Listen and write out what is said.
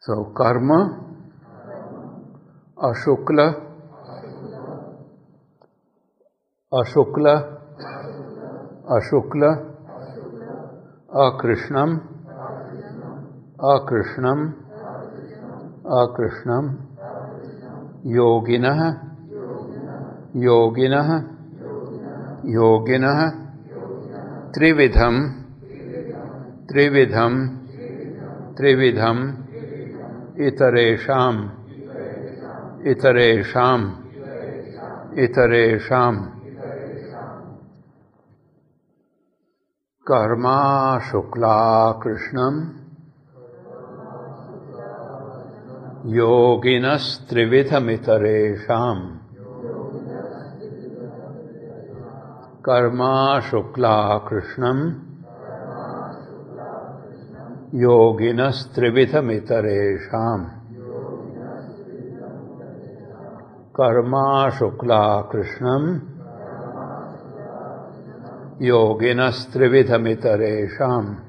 So karma, ashukla, ashukla, ashukla, akrishnam, akrishnam, akrishnam, yoginah, yoginah, yoginah, त्रिविधम त्रिविधम त्रिविधम इतरेशम इतरेशम इतरेशम Karma Shukla Krishnam. योगिनस्त्रिविधमितरेशम Karma Shukla Krishnam योगिनस्त्रिविधमितरेषाम्। Karma Shukla Krishnam योगिनस्त्रिविधमितरेषाम्।